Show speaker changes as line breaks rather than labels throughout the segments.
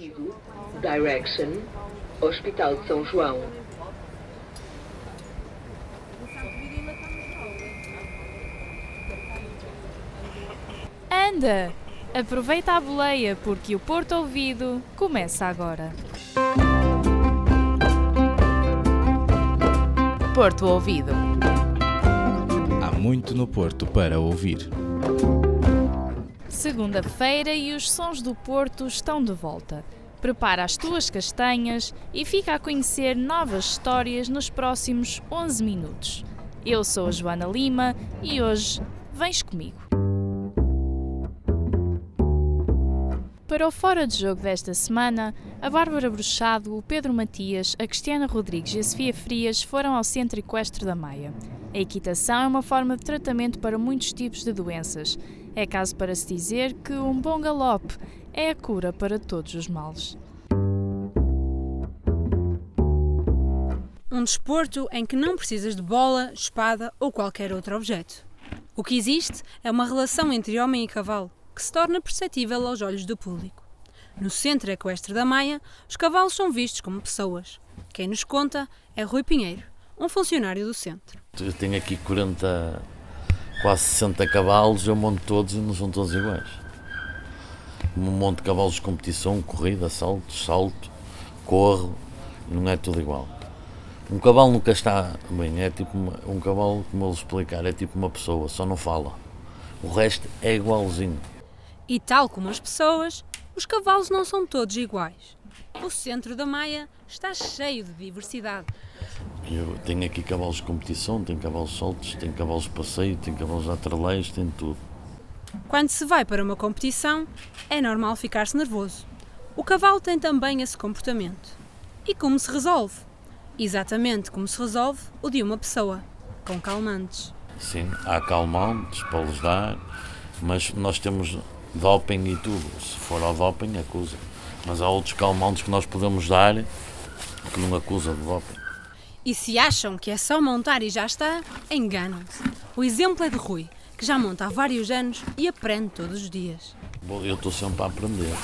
Sentido, Direction, Hospital de São João.
Anda! Aproveita a boleia porque o Porto Ouvido começa agora.
Porto Ouvido.
Há muito no Porto para ouvir.
Segunda-feira e os sons do Porto estão de volta. Prepara as tuas castanhas e fica a conhecer novas histórias nos próximos 11 minutos. Eu sou a Joana Lima e hoje vens comigo. Para o Fora de Jogo desta semana, a Bárbara Bruxado, o Pedro Matias, a Cristiana Rodrigues e a Sofia Frias foram ao Centro Equestre da Maia. A equitação é uma forma de tratamento para muitos tipos de doenças. É caso para se dizer que um bom galope é a cura para todos os males.
Um desporto em que não precisas de bola, espada ou qualquer outro objeto. O que existe é uma relação entre homem e cavalo, que se torna perceptível aos olhos do público. No centro equestre da Maia, os cavalos são vistos como pessoas. Quem nos conta é Rui Pinheiro, um funcionário do centro.
Eu tenho aqui 40, quase 60 cavalos, eu monto todos e não são todos iguais. Um monte de cavalos de competição, corrida, salto, salto, corro, não é tudo igual. Um cavalo nunca está bem, é tipo uma, um cavalo, como eu vou explicar, é tipo uma pessoa, só não fala. O resto é igualzinho.
E tal como as pessoas, os cavalos não são todos iguais. O centro da Maia está cheio de diversidade.
Eu tenho aqui cavalos de competição, tenho cavalos soltos, tenho cavalos de passeio, tenho cavalos de atreleiros, tenho tudo.
Quando se vai para uma competição, é normal ficar-se nervoso. O cavalo tem também esse comportamento. E como se resolve? Exatamente como se resolve o de uma pessoa, com calmantes.
Sim, há calmantes para lhes dar, mas nós temos doping e tudo. Se for ao doping, acusa. Mas há outros calmantes que nós podemos dar que não acusa de doping.
E se acham que é só montar e já está, enganam-se. O exemplo é de Rui, que já monta há vários anos e aprende todos os dias.
Eu estou sempre a aprender.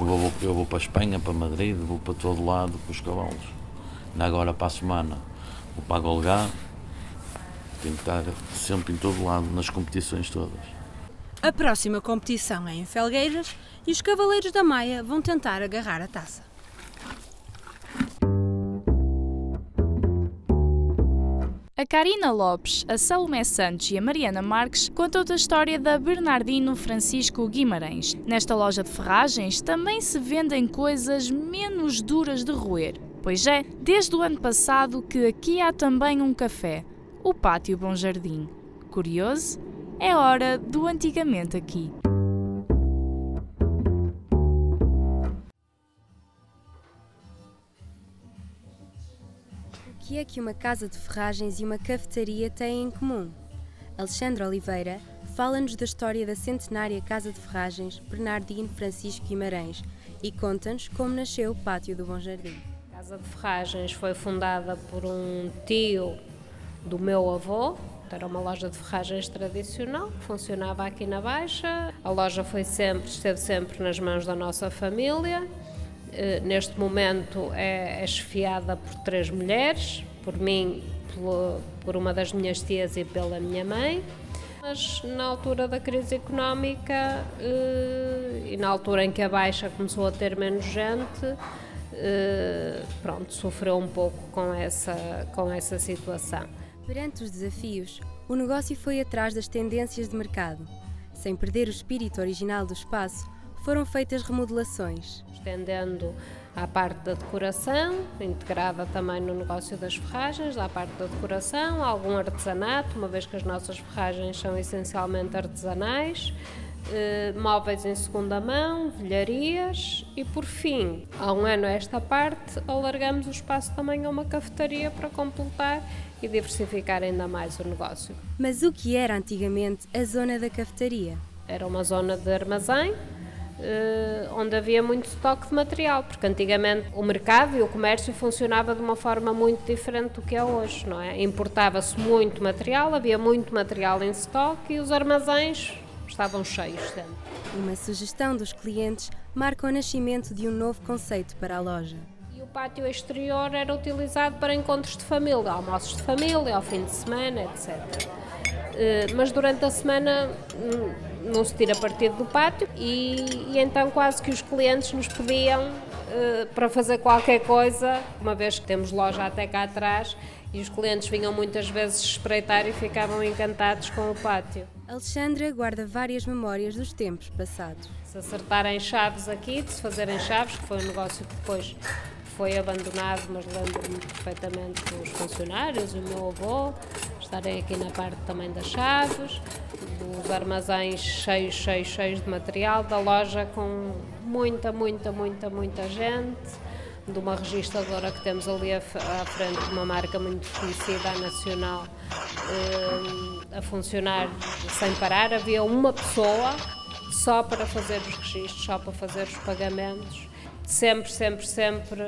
Eu vou, eu vou para a Espanha, para Madrid, vou para todo lado com os cavalos. Agora para a semana vou para a Golgá. Tenho que estar sempre em todo lado, nas competições todas.
A próxima competição é em Felgueiras e os Cavaleiros da Maia vão tentar agarrar a taça.
A Karina Lopes, a Salomé Santos e a Mariana Marques contam a história da Bernardino Francisco Guimarães. Nesta loja de ferragens também se vendem coisas menos duras de roer. Pois é, desde o ano passado que aqui há também um café, o Pátio Bom Jardim. Curioso? É hora do antigamente aqui.
Que é que uma casa de ferragens e uma cafetaria têm em comum? Alexandre Oliveira fala-nos da história da centenária Casa de Ferragens Bernardino Francisco Guimarães e conta-nos como nasceu o Pátio do Bom Jardim.
A Casa de Ferragens foi fundada por um tio do meu avô, era uma loja de ferragens tradicional que funcionava aqui na Baixa. A loja foi sempre, esteve sempre nas mãos da nossa família. Neste momento é, é chefiada por três mulheres, por mim, por, uma das minhas tias e pela minha mãe. Mas na altura da crise económica e na altura em que a Baixa começou a ter menos gente, pronto, sofreu um pouco com essa, com essa situação.
Perante os desafios, o negócio foi atrás das tendências de mercado. Sem perder o espírito original do espaço, foram feitas remodelações.
Estendendo à parte da decoração, integrada também no negócio das ferragens, à parte da decoração, algum artesanato, uma vez que as nossas ferragens são essencialmente artesanais, eh, móveis em segunda mão, velharias e, por fim, há um ano a esta parte, alargamos o espaço também a uma cafetaria para completar e diversificar ainda mais o negócio.
Mas o que era antigamente a zona da cafetaria?
Era uma zona de armazém, onde havia muito estoque de material, porque antigamente o mercado e o comércio funcionava de uma forma muito diferente do que é hoje, não é? Importava-se muito material, havia muito material em estoque e os armazéns estavam cheios sempre.
Uma sugestão dos clientes marca o nascimento de um novo conceito para a loja.
E o pátio exterior era utilizado para encontros de família, almoços de família, ao fim de semana, etc. Eh, mas durante a semana hum, não se tira partido do pátio e, e então quase que os clientes nos pediam eh, para fazer qualquer coisa, uma vez que temos loja até cá atrás e os clientes vinham muitas vezes espreitar e ficavam encantados com o pátio.
Alexandra guarda várias memórias dos tempos passados.
Se acertarem chaves aqui, de se fazerem chaves, que foi um negócio que depois foi abandonado, mas lembro-me perfeitamente dos funcionários, o meu avô, estarem aqui na parte também das chaves, dos armazéns cheios, cheios, cheios de material, da loja com muita, muita, muita, muita gente, de uma registradora que temos ali à frente, uma marca muito conhecida, a nacional, eh, a funcionar sem parar. Havia uma pessoa só para fazer os registros, só para fazer os pagamentos sempre, sempre, sempre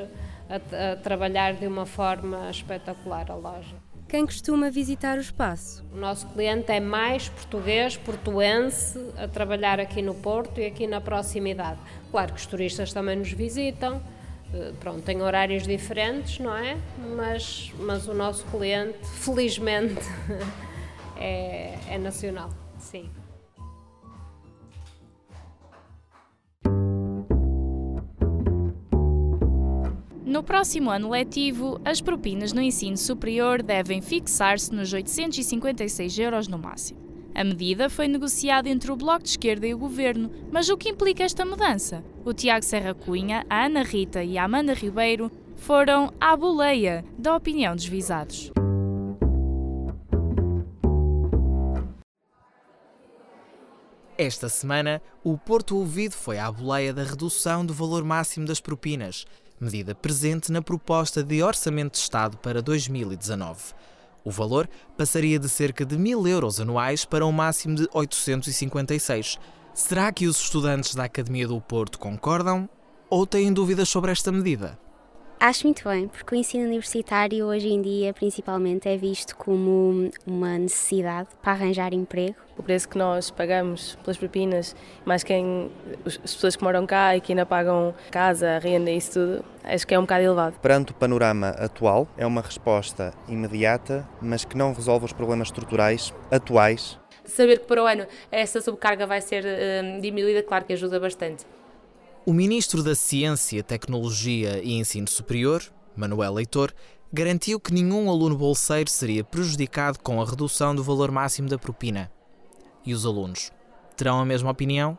a, a, trabalhar de uma forma espetacular a loja.
Quem costuma visitar o espaço?
O nosso cliente é mais português, portuense, a trabalhar aqui no Porto e aqui na proximidade. Claro que os turistas também nos visitam, eh, pronto, tem horários diferentes, não é? Mas, mas o nosso cliente, felizmente, é, é nacional, sim.
No próximo ano letivo, as propinas no ensino superior devem fixar-se nos 856 euros no máximo. A medida foi negociada entre o Bloco de Esquerda e o Governo, mas o que implica esta mudança? O Tiago Serra Cunha, a Ana Rita e a Amanda Ribeiro foram à boleia da opinião dos visados.
Esta semana, o Porto Ouvido foi à boleia da redução do valor máximo das propinas, medida presente na proposta de Orçamento de Estado para 2019. O valor passaria de cerca de mil euros anuais para um máximo de 856. Será que os estudantes da Academia do Porto concordam ou têm dúvidas sobre esta medida?
Acho muito bem, porque o ensino universitário hoje em dia, principalmente, é visto como uma necessidade para arranjar emprego.
O preço que nós pagamos pelas propinas, mais quem, as pessoas que moram cá e que ainda pagam casa, renda e isso tudo, acho que é um bocado elevado.
Perante o panorama atual, é uma resposta imediata, mas que não resolve os problemas estruturais atuais.
Saber que para o ano essa sobrecarga vai ser uh, diminuída, claro que ajuda bastante.
O Ministro da Ciência, Tecnologia e Ensino Superior, Manuel Leitor, garantiu que nenhum aluno bolseiro seria prejudicado com a redução do valor máximo da propina. E os alunos? Terão a mesma opinião?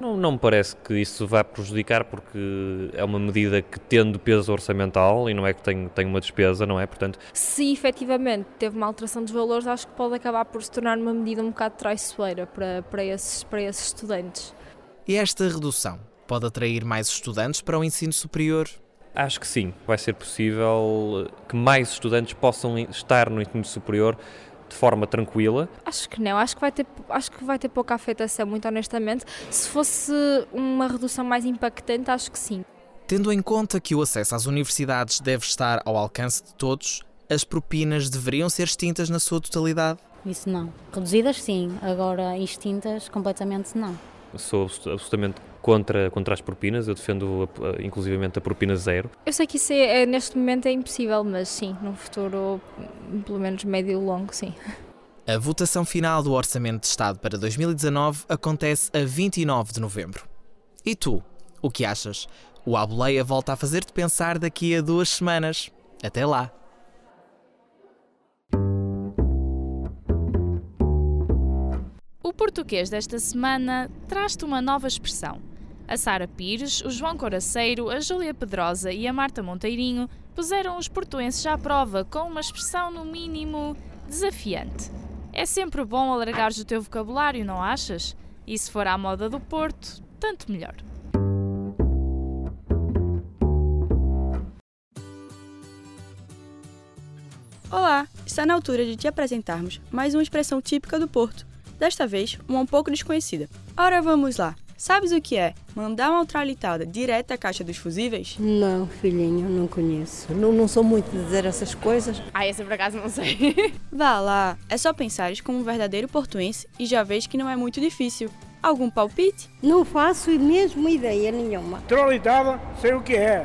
Não, não me parece que isso vá prejudicar, porque é uma medida que, tendo peso orçamental, e não é que tem, tem uma despesa, não é? Portanto,
se efetivamente teve uma alteração dos valores, acho que pode acabar por se tornar uma medida um bocado traiçoeira para, para, esses, para esses estudantes.
E esta redução pode atrair mais estudantes para o ensino superior?
Acho que sim, vai ser possível que mais estudantes possam estar no ensino superior de forma tranquila.
Acho que não, acho que vai ter, acho que vai ter pouca afetação, muito honestamente. Se fosse uma redução mais impactante, acho que sim.
Tendo em conta que o acesso às universidades deve estar ao alcance de todos, as propinas deveriam ser extintas na sua totalidade?
Isso não. Reduzidas sim, agora extintas completamente não.
Sou absolutamente contra, contra as propinas, eu defendo inclusivamente a propina zero.
Eu sei que isso é, é, neste momento é impossível, mas sim, no futuro, pelo menos médio e longo, sim.
A votação final do Orçamento de Estado para 2019 acontece a 29 de novembro. E tu, o que achas? O Aboleia volta a fazer-te pensar daqui a duas semanas. Até lá!
O português desta semana traz-te uma nova expressão a Sara Pires, o João Coraceiro, a Júlia Pedrosa e a Marta Monteirinho puseram os portuenses à prova com uma expressão no mínimo desafiante. É sempre bom alargares o teu vocabulário, não achas? E se for à moda do Porto, tanto melhor.
Olá, está na altura de te apresentarmos mais uma expressão típica do Porto, desta vez uma um pouco desconhecida. Ora, vamos lá! Sabes o que é mandar uma ultralitada direto à caixa dos fusíveis?
Não, filhinho, não conheço. Não, não sou muito de dizer essas coisas.
Ah, esse por acaso não sei.
Vá lá, é só pensares como um verdadeiro portuense e já vejo que não é muito difícil. Algum palpite?
Não faço mesmo ideia nenhuma.
Trolitada, sei o que é.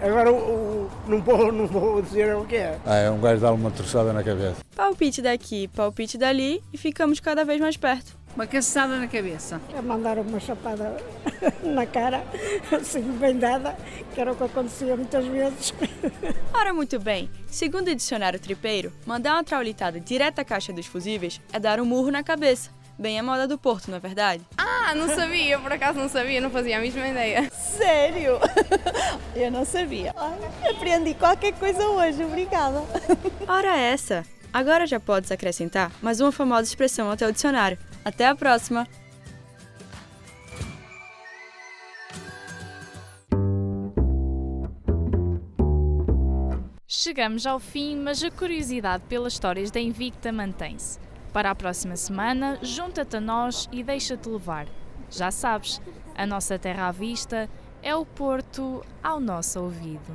Agora o, o, não, vou, não vou dizer o que é.
Ah, é um gajo dar uma troçada na cabeça.
Palpite daqui, palpite dali e ficamos cada vez mais perto.
Uma caçada na cabeça.
É mandar uma chapada na cara, assim bem dada, que era o que acontecia muitas vezes.
Ora, muito bem. Segundo o dicionário tripeiro, mandar uma traulitada direto à caixa dos fusíveis é dar um murro na cabeça. Bem a moda do Porto, não é verdade?
Ah, não sabia, por acaso não sabia, não fazia a mesma ideia.
Sério? Eu não sabia. Ai, aprendi qualquer coisa hoje, obrigada.
Ora essa! Agora já podes acrescentar mais uma famosa expressão ao teu dicionário. Até a próxima!
Chegamos ao fim, mas a curiosidade pelas histórias da Invicta mantém-se. Para a próxima semana, junta-te a nós e deixa-te levar. Já sabes, a nossa terra à vista é o Porto ao nosso ouvido.